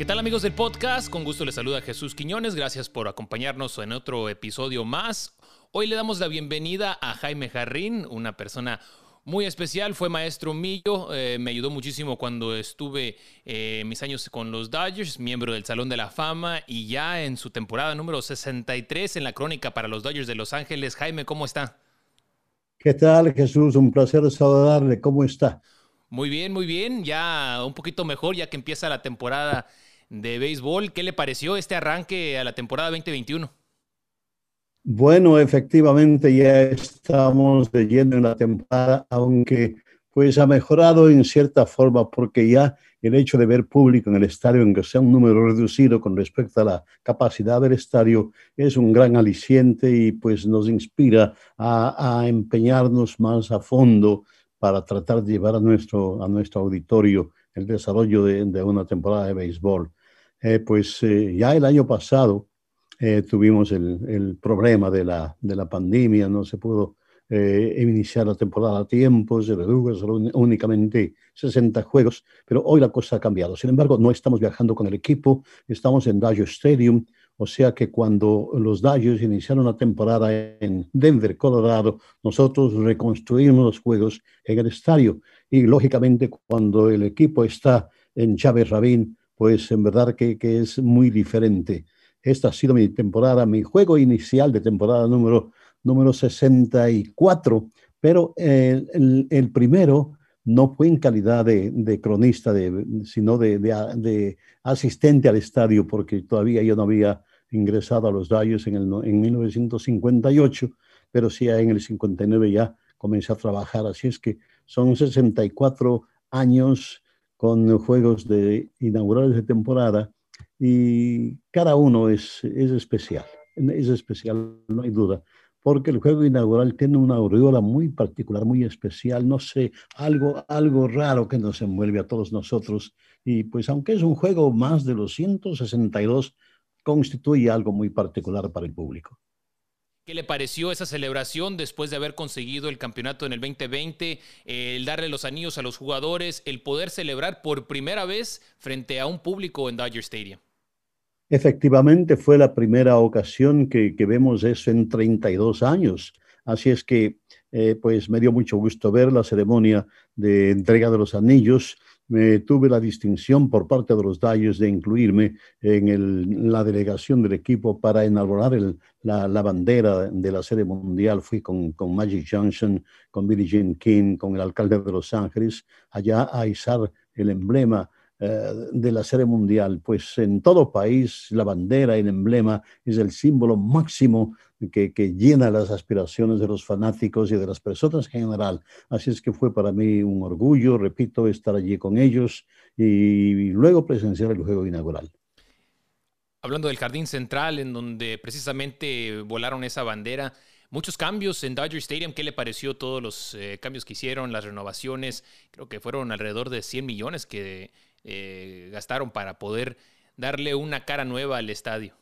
¿Qué tal amigos del podcast? Con gusto les saluda Jesús Quiñones. Gracias por acompañarnos en otro episodio más. Hoy le damos la bienvenida a Jaime Jarrín, una persona muy especial, fue maestro mío, eh, me ayudó muchísimo cuando estuve eh, mis años con los Dodgers, miembro del Salón de la Fama y ya en su temporada número 63 en la crónica para los Dodgers de Los Ángeles. Jaime, ¿cómo está? ¿Qué tal Jesús? Un placer saludarle. ¿Cómo está? Muy bien, muy bien. Ya un poquito mejor ya que empieza la temporada de béisbol. ¿Qué le pareció este arranque a la temporada 2021? Bueno, efectivamente ya estamos leyendo en la temporada, aunque pues ha mejorado en cierta forma porque ya el hecho de ver público en el estadio, aunque sea un número reducido con respecto a la capacidad del estadio, es un gran aliciente y pues nos inspira a, empeñarnos más a fondo para tratar de llevar a nuestro, a nuestro auditorio el desarrollo de, una temporada de béisbol. Eh, pues eh, ya el año pasado eh, tuvimos el, problema de la, de la pandemia, no se pudo iniciar la temporada a tiempo, se redujo únicamente 60 juegos, pero hoy la cosa ha cambiado. Sin embargo, no estamos viajando con el equipo, estamos en Dodger Stadium, o sea que cuando los Dodgers iniciaron la temporada en Denver, Colorado, nosotros reconstruimos los juegos en el estadio. Y lógicamente cuando el equipo está en Chávez Rabín, pues en verdad que, que es muy diferente. Esta ha sido mi temporada, mi juego inicial de temporada número, número 64, pero eh, el, primero no fue en calidad de, cronista, de, sino de, asistente al estadio, porque todavía yo no había ingresado a los Dodgers en, el, en 1958, pero sí en el 59 ya comencé a trabajar, así es que son 64 años con juegos de inaugurales de temporada y cada uno es, es especial, es especial, no hay duda, porque el juego inaugural tiene una aureola muy particular, muy especial, no sé, algo, algo raro que nos envuelve a todos nosotros. Y pues aunque es un juego más de los 162, constituye algo muy particular para el público. ¿Qué le pareció esa celebración después de haber conseguido el campeonato en el 2020, el darle los anillos a los jugadores, el poder celebrar por primera vez frente a un público en Dodger Stadium? Efectivamente, fue la primera ocasión que, vemos eso en 32 años. Así es que, eh, pues me dio mucho gusto ver la ceremonia de entrega de los anillos. Me tuve la distinción por parte de los Dodgers de incluirme en la delegación del equipo para inaugurar la, bandera de la serie mundial. Fui con, con Magic Johnson, con Billie Jean King, con el alcalde de Los Ángeles, allá a izar el emblema eh, de la serie mundial, pues en todo país la bandera, el emblema es el símbolo máximo que, llena las aspiraciones de los fanáticos y de las personas en general. Así es que fue para mí un orgullo, repito, estar allí con ellos y luego presenciar el juego inaugural. Hablando del jardín central, en donde precisamente volaron esa bandera, muchos cambios en Dodger Stadium. ¿Qué le pareció todos los eh, cambios que hicieron, las renovaciones? Creo que fueron alrededor de 100 millones que eh, gastaron para poder darle una cara nueva al estadio?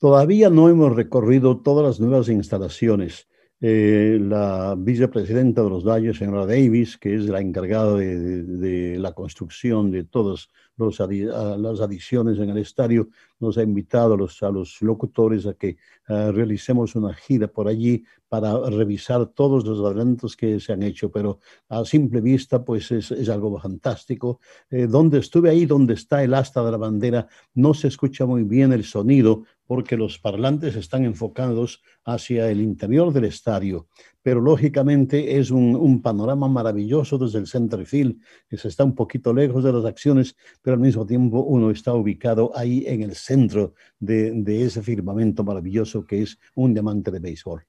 Todavía no hemos recorrido todas las nuevas instalaciones. Eh, la vicepresidenta de los Dodgers, señora Davis, que es la encargada de, la construcción de todas las adiciones en el estadio, nos ha invitado a los, a los locutores a que eh, realicemos una gira por allí para revisar todos los adelantos que se han hecho, pero a simple vista pues es, es algo fantástico. Eh, donde estuve ahí, donde está el asta de la bandera, no se escucha muy bien el sonido porque los parlantes están enfocados hacia el interior del estadio, pero lógicamente es un, panorama maravilloso desde el center field, que se está un poquito lejos de las acciones, pero al mismo tiempo uno está ubicado ahí en el centro de, de ese firmamento maravilloso que es un diamante de béisbol.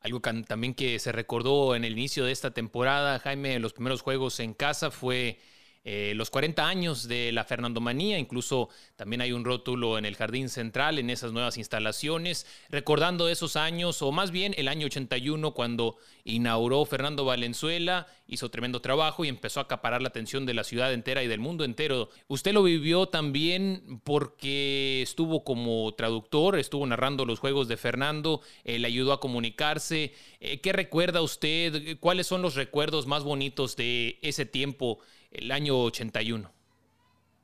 Algo también que se recordó en el inicio de esta temporada, Jaime, los primeros juegos en casa fue eh, los 40 años de la Fernando Manía, incluso también hay un rótulo en el Jardín Central, en esas nuevas instalaciones, recordando esos años, o más bien el año 81, cuando inauguró Fernando Valenzuela, hizo tremendo trabajo y empezó a acaparar la atención de la ciudad entera y del mundo entero. Usted lo vivió también porque estuvo como traductor, estuvo narrando los juegos de Fernando, eh, le ayudó a comunicarse. Eh, ¿Qué recuerda usted? ¿Cuáles son los recuerdos más bonitos de ese tiempo? El año 81?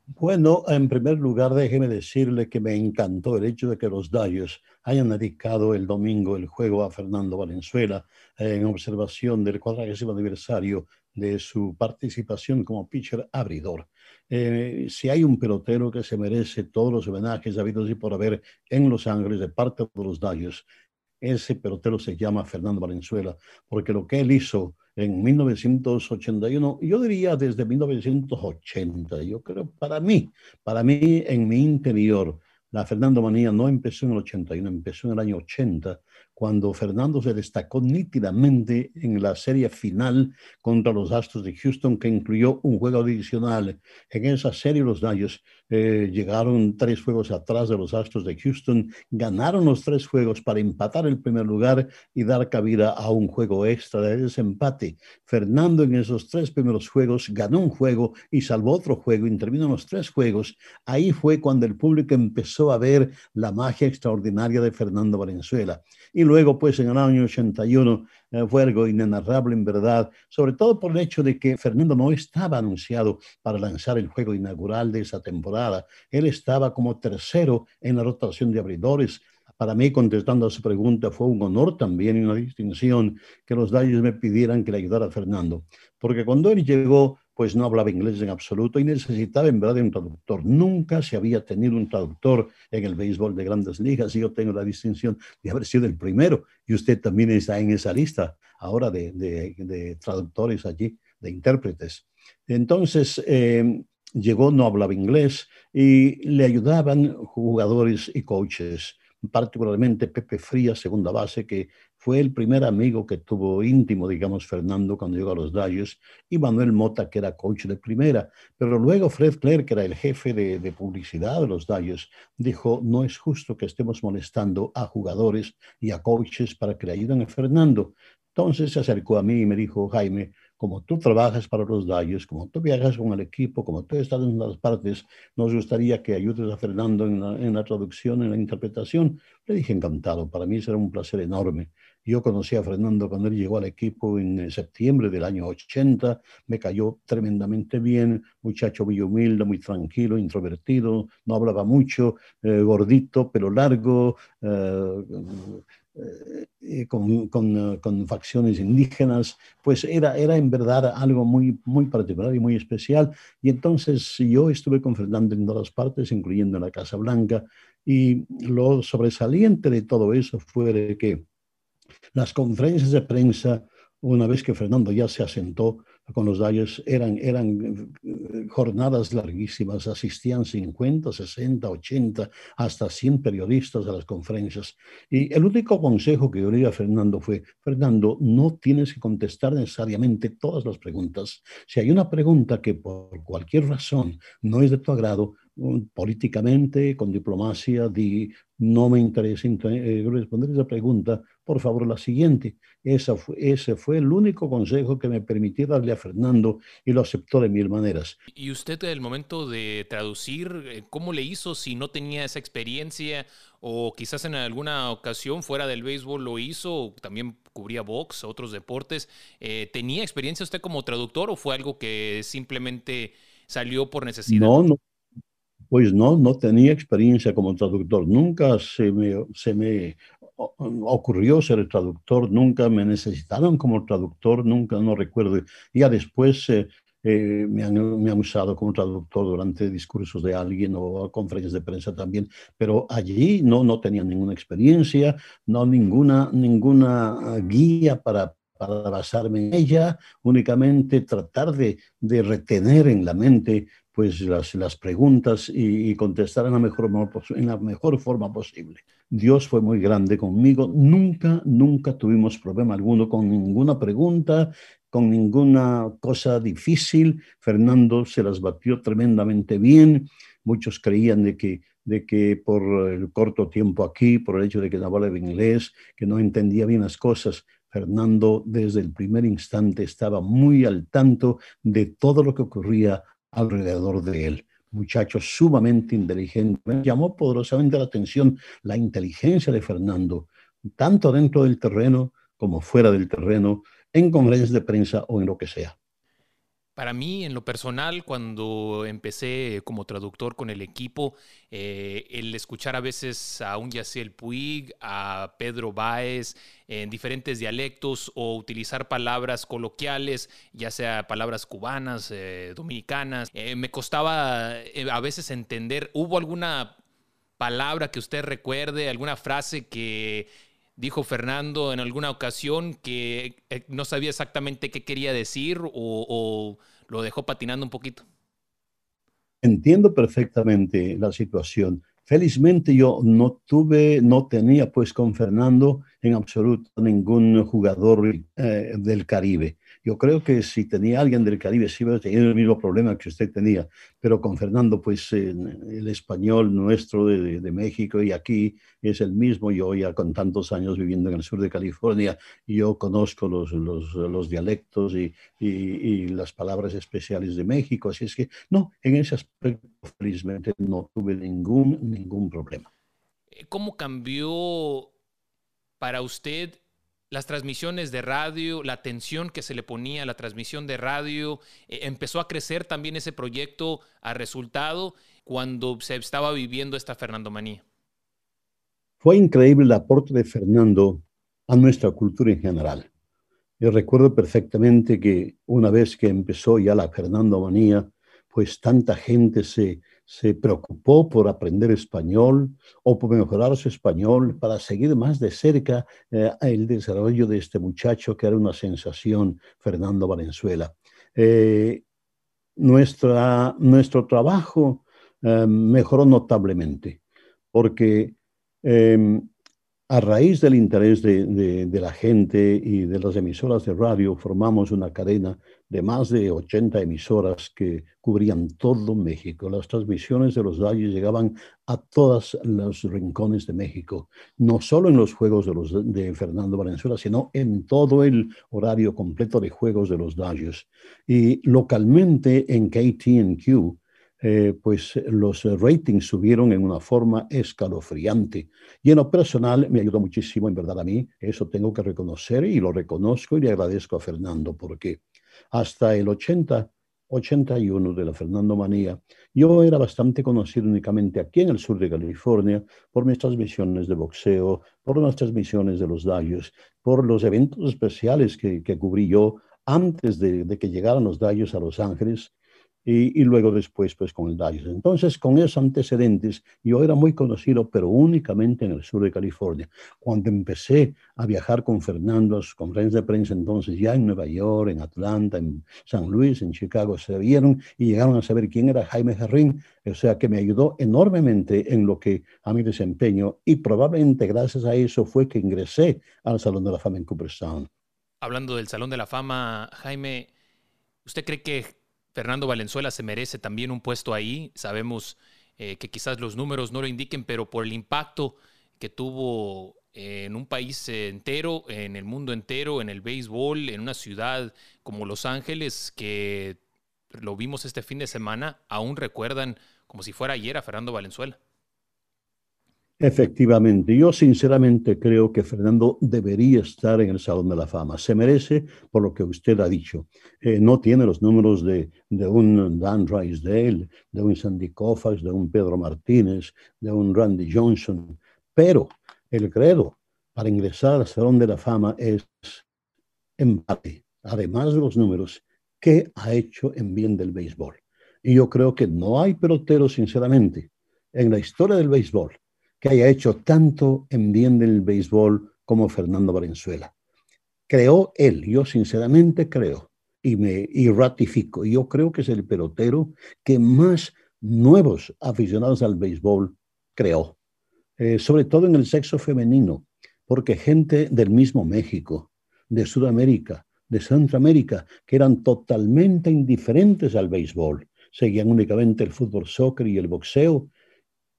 Bueno, en primer lugar, déjeme decirle que me encantó el hecho de que los Dodgers hayan dedicado el domingo el juego a Fernando Valenzuela en observación del cuadragésimo aniversario de su participación como pitcher abridor. Eh, si hay un pelotero que se merece todos los homenajes habidos y por haber en Los Ángeles de parte de los Dodgers, ese pelotero se llama Fernando Valenzuela, porque lo que él hizo en 1981, yo diría desde 1980, yo creo, para mí, para mí en mi interior, la Fernando Manía no empezó en el 81, empezó en el año 80 cuando Fernando se destacó nítidamente en la serie final contra los Astros de Houston, que incluyó un juego adicional. En esa serie los Dodgers eh, llegaron tres juegos atrás de los Astros de Houston, ganaron los tres juegos para empatar el primer lugar y dar cabida a un juego extra de desempate. Fernando en esos tres primeros juegos ganó un juego y salvó otro juego, intervino en los tres juegos. Ahí fue cuando el público empezó a ver la magia extraordinaria de Fernando Valenzuela. Y luego, pues en el año 81 eh, fue algo inenarrable en verdad, sobre todo por el hecho de que Fernando no estaba anunciado para lanzar el juego inaugural de esa temporada. Él estaba como tercero en la rotación de abridores. Para mí, contestando a su pregunta, fue un honor también y una distinción que los Dodgers me pidieran que le ayudara a Fernando. Porque cuando él llegó, pues no hablaba inglés en absoluto y necesitaba en verdad un traductor. Nunca se había tenido un traductor en el béisbol de grandes ligas y yo tengo la distinción de haber sido el primero y usted también está en esa lista ahora de, de, traductores allí, de intérpretes. Entonces, eh, llegó, no hablaba inglés y le ayudaban jugadores y coaches particularmente Pepe Frías, segunda base, que fue el primer amigo que tuvo íntimo, digamos, Fernando cuando llegó a los Dodgers, y Manuel Mota, que era coach de primera. Pero luego Fred Clare, que era el jefe de, de publicidad de los Dodgers, dijo, no es justo que estemos molestando a jugadores y a coaches para que le ayuden a Fernando. Entonces se acercó a mí y me dijo, Jaime, como tú trabajas para los Dodgers, como tú viajas con el equipo, como tú estás en las partes, nos gustaría que ayudes a Fernando en la, traducción, en la interpretación. Le dije encantado, para mí será un placer enorme. Yo conocí a Fernando cuando él llegó al equipo en eh, septiembre del año 80, me cayó tremendamente bien, muchacho muy humilde, muy tranquilo, introvertido, no hablaba mucho, eh, gordito, pelo largo, eh, eh, con, con, facciones indígenas, pues era, era en verdad algo muy, muy particular y muy especial. Y entonces yo estuve con Fernando en todas partes, incluyendo en la Casa Blanca, y lo sobresaliente de todo eso fue que las conferencias de prensa, una vez que Fernando ya se asentó, con los Dodgers eran, eran eh, jornadas larguísimas, asistían 50, 60, 80, hasta 100 periodistas a las conferencias. Y el único consejo que yo le di a Fernando fue, Fernando, no tienes que contestar necesariamente todas las preguntas. Si hay una pregunta que por cualquier razón no es de tu agrado, políticamente, con diplomacia, di, no me interesa eh, responder esa pregunta, por favor, la siguiente. Esa fue, ese fue el único consejo que me permití darle a Fernando y lo aceptó de mil maneras. ¿Y usted, el momento de traducir, eh, cómo le hizo si no tenía esa experiencia o quizás en alguna ocasión fuera del béisbol lo hizo, también cubría box, otros deportes? Eh, ¿Tenía experiencia usted como traductor o fue algo que simplemente salió por necesidad? No, no, pues no, no tenía experiencia como traductor. Nunca se me, se me ocurrió ser traductor, nunca me necesitaron como traductor, nunca, no recuerdo. Ya después eh, eh, me, han, me, han, usado como traductor durante discursos de alguien o conferencias de prensa también, pero allí no, no tenía ninguna experiencia, no ninguna, ninguna guía para, para basarme en ella, únicamente tratar de, de retener en la mente pues las, las preguntas y, contestar en la, mejor, en la mejor forma posible. Dios fue muy grande conmigo, nunca, nunca tuvimos problema alguno con ninguna pregunta, con ninguna cosa difícil. Fernando se las batió tremendamente bien. Muchos creían de que, de que por el corto tiempo aquí, por el hecho de que no hablaba inglés, que no entendía bien las cosas, Fernando desde el primer instante estaba muy al tanto de todo lo que ocurría alrededor de él. Muchacho sumamente inteligente. Me llamó poderosamente la atención la inteligencia de Fernando, tanto dentro del terreno como fuera del terreno, en conferencias de prensa o en lo que sea. Para mí, en lo personal, cuando empecé como traductor con el equipo, eh, el escuchar a veces a un Yaciel Puig, a Pedro Báez, en diferentes dialectos o utilizar palabras coloquiales, ya sea palabras cubanas, eh, dominicanas, eh, me costaba a veces entender. ¿Hubo alguna palabra que usted recuerde, alguna frase que dijo Fernando en alguna ocasión que eh, no sabía exactamente qué quería decir o, lo dejó patinando un poquito? Entiendo perfectamente la situación. Felizmente yo no tuve, no tenía pues con Fernando en absoluto ningún jugador eh, del Caribe. Yo creo que si tenía alguien del Caribe, sí iba a tener el mismo problema que usted tenía, pero con Fernando, pues el español nuestro de, México y aquí es el mismo. Yo ya con tantos años viviendo en el sur de California, yo conozco los, los, los dialectos y, y, las palabras especiales de México, así es que no, en ese aspecto felizmente no tuve ningún, ningún problema. ¿Cómo cambió para usted las transmisiones de radio, la atención que se le ponía a la transmisión de radio, eh, empezó a crecer también ese proyecto a resultado cuando se estaba viviendo esta Fernandomanía. Fue increíble el aporte de Fernando a nuestra cultura en general. Yo recuerdo perfectamente que una vez que empezó ya la Fernandomanía, pues tanta gente se, se preocupó por aprender español o por mejorar su español para seguir más de cerca eh, el desarrollo de este muchacho que era una sensación, Fernando Valenzuela. Eh, nuestra, nuestro trabajo eh, mejoró notablemente porque a raíz del interés de, la gente y de las emisoras de radio, formamos una cadena de más de 80 emisoras que cubrían todo México. Las transmisiones de los Dalles llegaban a todos los rincones de México, no solo en los juegos de, Fernando Valenzuela, sino en todo el horario completo de juegos de los Dalles. Y localmente en KTNQ, eh, pues los ratings subieron en una forma escalofriante. Y en lo personal me ayudó muchísimo, en verdad, a mí. Eso tengo que reconocer y lo reconozco y le agradezco a Fernando porque hasta el 80, 81 de la Fernando Manía, yo era bastante conocido únicamente aquí en el sur de California por mis transmisiones de boxeo, por las transmisiones de los Dallos, por los eventos especiales que, que cubrí yo antes de, de, que llegaran los Dallos a Los Ángeles y, luego después pues con el Dallas. Entonces, con esos antecedentes, yo era muy conocido, pero únicamente en el sur de California. Cuando empecé a viajar con Fernando a sus conferencias de prensa, entonces ya en Nueva York, en Atlanta, en San Luis, en Chicago, se vieron y llegaron a saber quién era Jaime Jarrín, o sea que me ayudó enormemente en lo que a mi desempeño y probablemente gracias a eso fue que ingresé al Salón de la Fama en Cooperstown. Hablando del Salón de la Fama, Jaime, ¿usted cree que Fernando Valenzuela se merece también un puesto ahí. Sabemos eh, que quizás los números no lo indiquen, pero por el impacto que tuvo en un país entero, en el mundo entero, en el béisbol, en una ciudad como Los Ángeles, que lo vimos este fin de semana, aún recuerdan como si fuera ayer a Fernando Valenzuela. Efectivamente, yo sinceramente creo que Fernando debería estar en el Salón de la Fama. Se merece por lo que usted ha dicho. Eh, no tiene los números de, de un Dan Drysdale, de un Sandy Koufax, de un Pedro Martínez, de un Randy Johnson, pero el credo para ingresar al Salón de la Fama es empate, además de los números, ¿qué ha hecho en bien del béisbol? Y yo creo que no hay pelotero, sinceramente, en la historia del béisbol que haya hecho tanto en bien del béisbol como Fernando Valenzuela. Creó él, yo sinceramente creo y me y ratifico. Yo creo que es el pelotero que más nuevos aficionados al béisbol creó, eh, sobre todo en el sexo femenino, porque gente del mismo México, de Sudamérica, de Centroamérica, que eran totalmente indiferentes al béisbol, seguían únicamente el fútbol, soccer y el boxeo,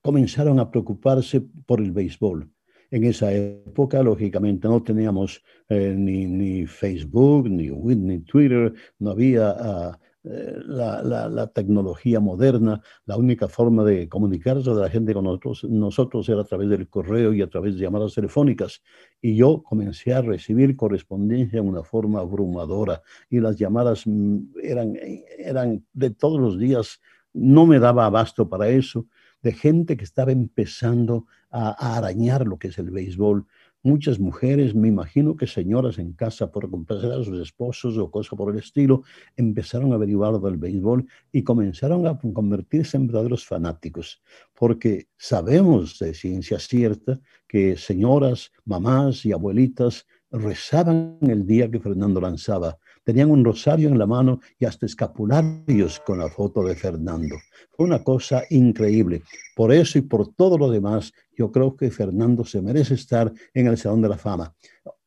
comenzaron a preocuparse por el béisbol. En esa época, lógicamente, no teníamos eh, ni, Facebook, ni, ni, Twitter, no había ah, eh, la, tecnología moderna, la única forma de comunicarse de la gente con nosotros, nosotros era a través del correo y a través de llamadas telefónicas. Y yo comencé a recibir correspondencia en una forma abrumadora y las llamadas mm, eran, eran de todos los días, no me daba abasto para eso, de gente que estaba empezando a arañar lo que es el béisbol. Muchas mujeres, me imagino que señoras en casa por complacer a sus esposos o cosas por el estilo, empezaron a averiguar del béisbol y comenzaron a convertirse en verdaderos fanáticos, porque sabemos de ciencia cierta que señoras, mamás y abuelitas rezaban el día que Fernando lanzaba tenían un rosario en la mano y hasta escapularios con la foto de Fernando. Fue una cosa increíble. Por eso y por todo lo demás, yo creo que Fernando se merece estar en el Salón de la Fama.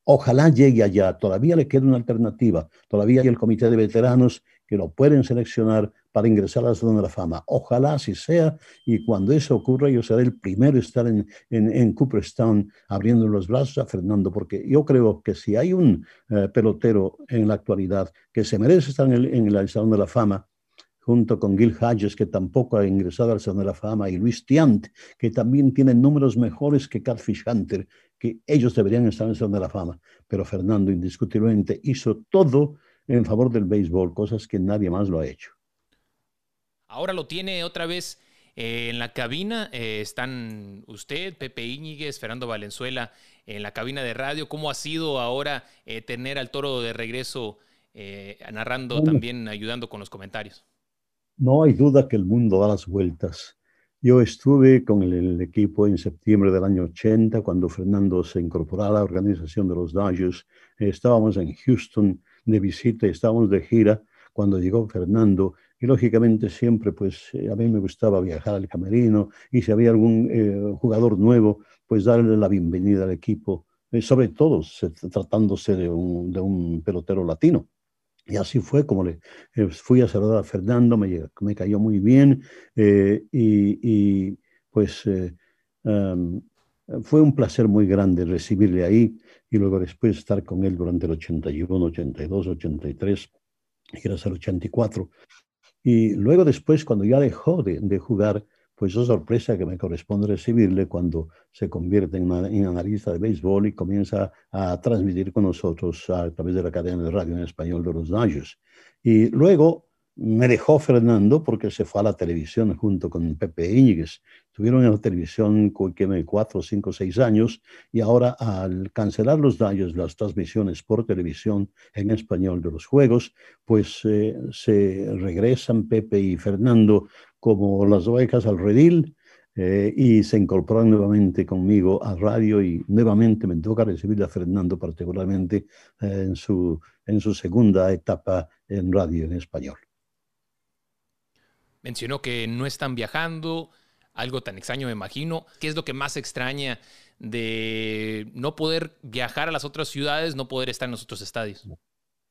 Ojalá llegue allá. Todavía le queda una alternativa. Todavía hay el Comité de Veteranos que lo pueden seleccionar para ingresar al Salón de la Fama. Ojalá así sea y cuando eso ocurra yo seré el primero en estar en, en, Cooperstown abriendo los brazos a Fernando, porque yo creo que si hay un eh, pelotero en la actualidad que se merece estar en el, en Salón de la Fama, junto con Gil Hodges, que tampoco ha ingresado al Salón de la Fama, y Luis Tiant, que también tiene números mejores que Catfish Hunter, que ellos deberían estar en el Salón de la Fama. Pero Fernando indiscutiblemente hizo todo en favor del béisbol, cosas que nadie más lo ha hecho. Ahora lo tiene otra vez eh, en la cabina. Eh, están usted, Pepe Íñiguez, Fernando Valenzuela en la cabina de radio. ¿Cómo ha sido ahora eh, tener al toro de regreso narrando también, ayudando con los comentarios? No hay duda que el mundo da las vueltas. Yo estuve con el, equipo en septiembre del año 80, cuando Fernando se incorporó a la organización de los Dodgers. estábamos en Houston de visita, estábamos de gira cuando llegó Fernando y lógicamente siempre, pues eh, a mí me gustaba viajar al camerino y si había algún eh, jugador nuevo, pues darle la bienvenida al equipo, eh, sobre todo tratándose de un, pelotero latino. Y así fue como le fui a saludar a Fernando, me, cayó muy bien y, pues fue un placer muy grande recibirle ahí y luego después estar con él durante el 81, 82, 83 y era el 84. Y luego después, cuando ya dejó de, de jugar, pues es sorpresa que me corresponde recibirle cuando se convierte en, analista de béisbol y comienza a transmitir con nosotros a través de la cadena de radio en español de los Dodgers. Y luego me dejó Fernando porque se fue a la televisión junto con Pepe Íñiguez. Estuvieron en la televisión cuatro, cinco, seis años y ahora al cancelar los daños, las transmisiones por televisión en español de los juegos, pues eh, se regresan Pepe y Fernando como las ovejas al redil eh, y se incorporan nuevamente conmigo a radio y nuevamente me toca recibir a Fernando particularmente eh, en, su, en su segunda etapa en radio en español. Mencionó que no están viajando, algo tan extraño me imagino. ¿Qué es lo que más extraña de no poder viajar a las otras ciudades, no poder estar en los otros estadios?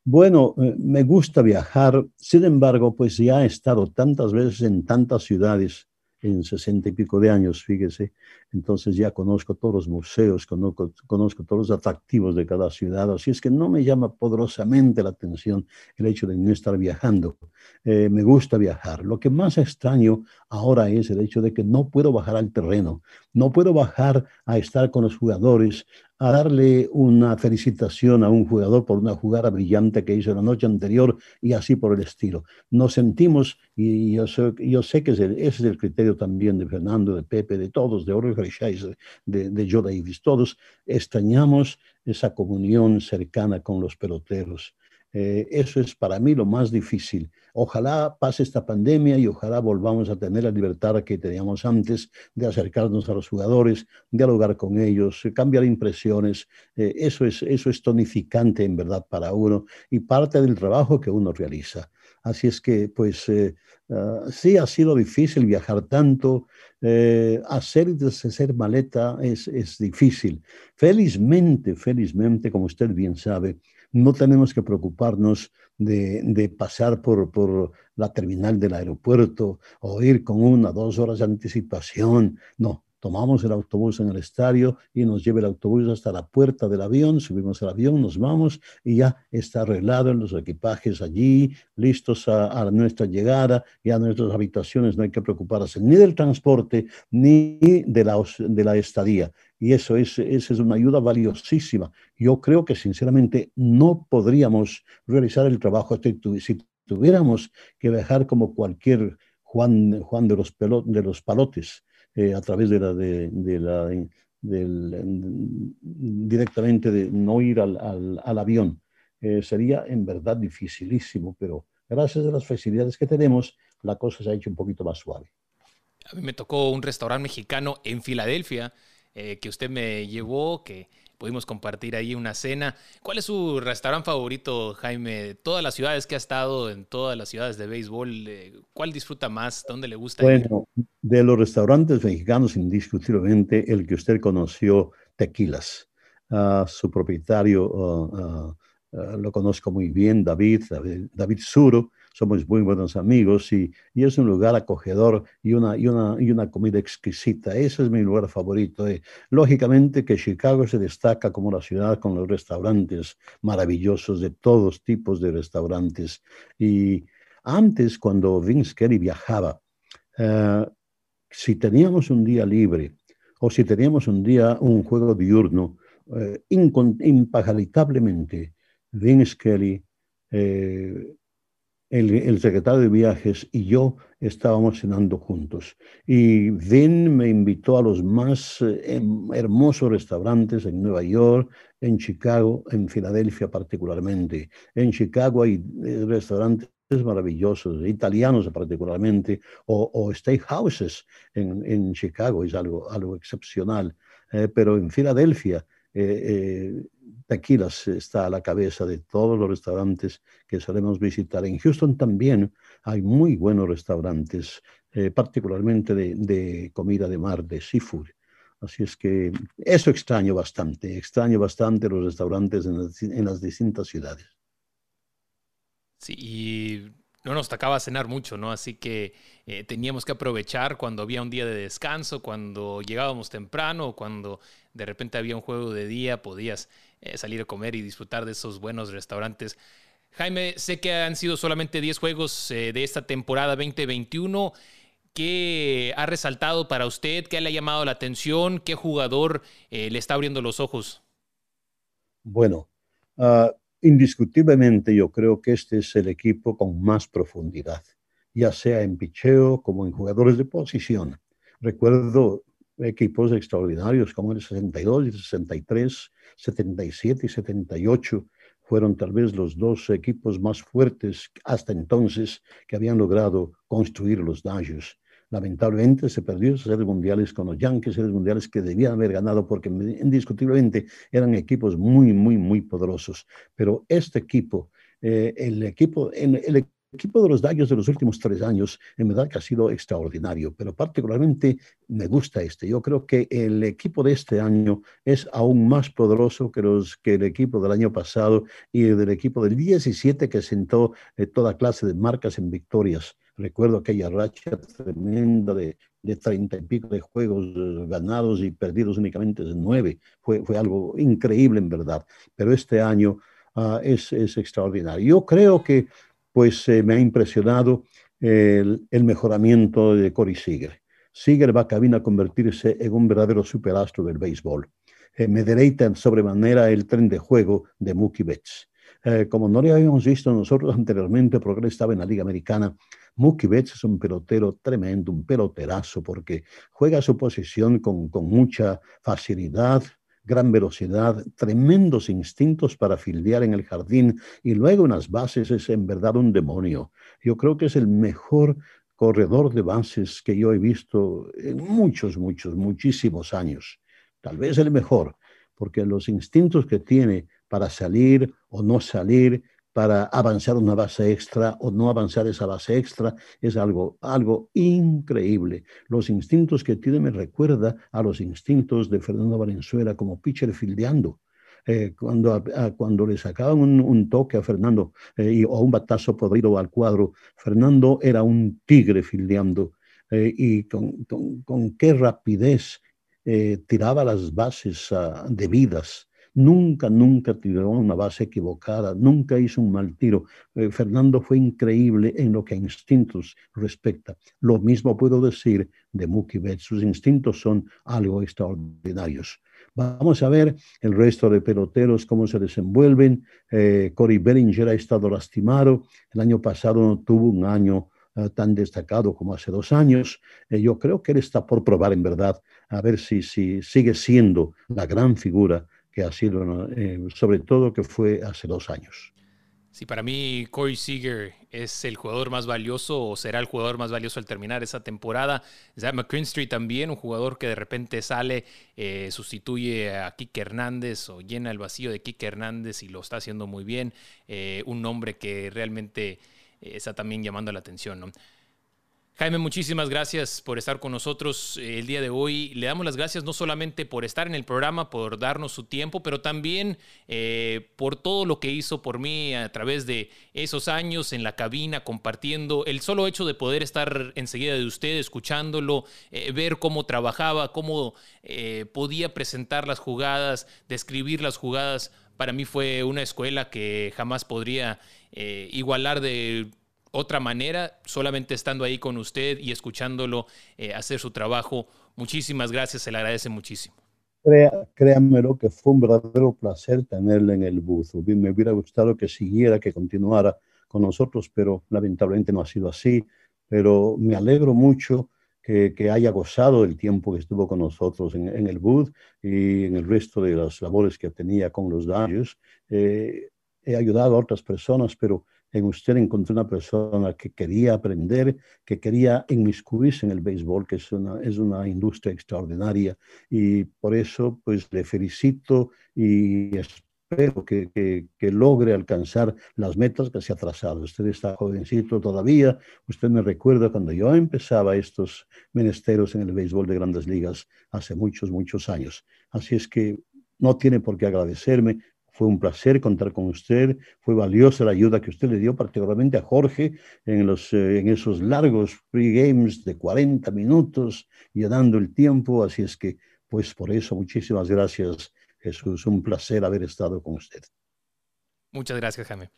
Bueno, eh, me gusta viajar, sin embargo, pues ya he estado tantas veces en tantas ciudades en sesenta y pico de años, fíjese. Entonces ya conozco todos los museos, conozco, todos los atractivos de cada ciudad. Así es que no me llama poderosamente la atención el hecho de no estar viajando. Eh, me gusta viajar. Lo que más extraño ahora es el hecho de que no puedo bajar al terreno, no puedo bajar a estar con los jugadores, a darle una felicitación a un jugador por una jugada brillante que hizo la noche anterior y así por el estilo. Nos sentimos, y yo sé, que ese es el criterio también de Fernando, de Pepe, de todos, de Jorge de, de Joe todos extrañamos esa comunión cercana con los peloteros. Eh, eso es para mí lo más difícil. Ojalá pase esta pandemia y ojalá volvamos a tener la libertad que teníamos antes de acercarnos a los jugadores, dialogar con ellos, cambiar impresiones. Eh, eso, es, eso es tonificante en verdad para uno y parte del trabajo que uno realiza. Así es que, pues, eh, ah, sí ha sido difícil viajar tanto, hacer y deshacer maleta es, es difícil. Felizmente, felizmente, como usted bien sabe, no tenemos que preocuparnos de, pasar por, por, la terminal del aeropuerto o ir con una, dos horas de anticipación. No, tomamos el autobús en el estadio y nos lleva el autobús hasta la puerta del avión, subimos al avión, nos vamos y ya está arreglado en los equipajes allí, listos a, nuestra llegada, y a nuestras habitaciones, no hay que preocuparse ni del transporte ni de la, de la estadía. Y eso es, es una ayuda valiosísima. Yo creo que sinceramente no podríamos realizar el trabajo si tuviéramos que viajar como cualquier Juan, Juan de, los de los palotes eh, a través de la, de, la del, directamente de no ir al, al, avión. Eh, sería en verdad dificilísimo, pero gracias a las facilidades que tenemos, la cosa se ha hecho un poquito más suave. A mí me tocó un restaurante mexicano en Filadelfia eh, que usted me llevó, que pudimos compartir ahí una cena. ¿Cuál es su restaurante favorito, Jaime? De todas las ciudades que ha estado, en todas las ciudades de béisbol, eh, ¿cuál disfruta más? ¿Dónde le gusta bueno, de los restaurantes mexicanos, indiscutiblemente, el que usted conoció, Tequilas. Uh, su propietario uh, uh, lo conozco muy bien, David, David, David Suro somos muy buenos amigos y, y, es un lugar acogedor y una, comida exquisita. Ese es mi lugar favorito. Eh. Lógicamente que Chicago se destaca como la ciudad con los restaurantes maravillosos, de todos tipos de restaurantes. Y antes, cuando Vince Kelly viajaba, eh, si teníamos un día libre o si teníamos un día un juego diurno, eh, impagalitablemente, Vince Kelly eh, el, secretario de viajes y yo estábamos cenando juntos. Y Vin me invitó a los más eh, em, hermosos restaurantes en Nueva York, en Chicago, en Filadelfia particularmente. En Chicago hay eh, restaurantes maravillosos, italianos particularmente, o, o steakhouses en, en, Chicago, es algo, algo excepcional. Eh, pero en Filadelfia, Tequilas está a la cabeza de todos los restaurantes que solemos visitar. En Houston también hay muy buenos restaurantes, eh, particularmente de, comida de mar, de seafood. Así es que eso extraño bastante, extraño bastante los restaurantes en las, distintas ciudades. Sí, y no nos tocaba cenar mucho, ¿no? Así que eh, teníamos que aprovechar cuando había un día de descanso, cuando llegábamos temprano, cuando de repente había un juego de día, podías eh, salir a comer y disfrutar de esos buenos restaurantes. Jaime, sé que han sido solamente 10 juegos eh, de esta temporada 2021. ¿Qué ha resaltado para usted? ¿Qué le ha llamado la atención? ¿Qué jugador le está abriendo los ojos? Bueno, ah, indiscutiblemente yo creo que este es el equipo con más profundidad, ya sea en picheo como en jugadores de posición. Recuerdo equipos extraordinarios como el 62 y el 63, 77 y 78 fueron tal vez los dos equipos más fuertes hasta entonces que habían logrado construir los Dodgers. Lamentablemente se perdió esos series mundiales con los Yankees, series mundiales que debían haber ganado porque indiscutiblemente eran equipos muy, muy, muy poderosos. Pero este equipo, eh, el equipo, el, equipo de los Dodgers de los últimos tres años, en verdad que ha sido extraordinario, pero particularmente me gusta este. Yo creo que el equipo de este año es aún más poderoso que el equipo del año pasado y del equipo del 17 que sentó eh, toda clase de marcas en victorias. Recuerdo aquella racha tremenda de, 30 y pico de juegos ganados y perdidos únicamente de nueve. Fue, fue algo increíble en verdad, pero este año ah, es, es extraordinario. Yo creo que pues eh, me ha impresionado el, mejoramiento de Corey Seager. Seager va a a convertirse en un verdadero superastro del béisbol. Eh, me deleita sobremanera el tren de juego de Mookie Betts. Eh, como no le habíamos visto nosotros anteriormente, porque él estaba en la Liga Americana, Mookie Betts es un pelotero tremendo, un peloterazo, porque juega su posición con, con mucha facilidad, gran velocidad, tremendos instintos para fildear en el jardín y luego unas bases es en verdad un demonio. Yo creo que es el mejor corredor de bases que yo he visto en muchos, muchos, muchísimos años. Tal vez el mejor, porque los instintos que tiene para salir o no salir, para avanzar una base extra o no avanzar esa base extra es algo, algo increíble. Los instintos que tiene me recuerda a los instintos de Fernando Valenzuela como pitcher fildeando. Eh, cuando, cuando le sacaban un, toque a Fernando eh, o un batazo podrido al cuadro, Fernando era un tigre fildeando eh, y con, con, qué rapidez tiraba las bases uh, debidas. Nunca, nunca tiró una base equivocada, nunca hizo un mal tiro. Eh, Fernando fue increíble en lo que a instintos respecta. Lo mismo puedo decir de Mookie Betts. Sus instintos son algo extraordinarios. Vamos a ver el resto de peloteros, cómo se desenvuelven. Eh, Cory Bellinger ha estado lastimado. El año pasado no tuvo un año eh, tan destacado como hace dos años. Eh, yo creo que él está por probar en verdad, a ver si, si sigue siendo la gran figura que ha sido, eh, sobre todo que fue hace dos años. Sí, para mí Corey Seager es el jugador más valioso o será el jugador más valioso al terminar esa temporada. Zach McCrinstry también, un jugador que de repente sale, sustituye a Kike Hernández o llena el vacío de Kike Hernández y lo está haciendo muy bien. un nombre que realmente está también llamando la atención. ¿no? Jaime, muchísimas gracias por estar con nosotros eh, el día de hoy. Le damos las gracias no solamente por estar en el programa, por darnos su tiempo, pero también eh, por todo lo que hizo por mí a través de esos años en la cabina, compartiendo el solo hecho de poder estar enseguida de usted, escuchándolo, eh, ver cómo trabajaba, cómo podía presentar las jugadas, describir las jugadas. Para mí fue una escuela que jamás podría igualar de otra manera, solamente estando ahí con usted y escuchándolo eh, hacer su trabajo. Muchísimas gracias, se le agradece muchísimo. créanmelo que fue un verdadero placer tenerle en el booth. Me hubiera gustado que siguiera, que continuara con nosotros, pero lamentablemente no ha sido así. Pero me alegro mucho que, haya gozado el tiempo que estuvo con nosotros en, el booth y en el resto de las labores que tenía con los daños. Eh, he ayudado a otras personas, pero en usted encontré una persona que quería aprender, que quería inmiscuirse en el béisbol, que es una, es una industria extraordinaria. Y por eso, pues le felicito y espero que, que, logre alcanzar las metas que se ha trazado. Usted está jovencito todavía. Usted me recuerda cuando yo empezaba estos menesteros en el béisbol de grandes ligas hace muchos, muchos años. Así es que no tiene por qué agradecerme. Fue un placer contar con usted, fue valiosa la ayuda que usted le dio, particularmente a Jorge, en, los, eh, en esos largos pre-games de 40 minutos, llenando el tiempo. Así es que, pues por eso, muchísimas gracias, Jesús. Un placer haber estado con usted. Muchas gracias, Jaime.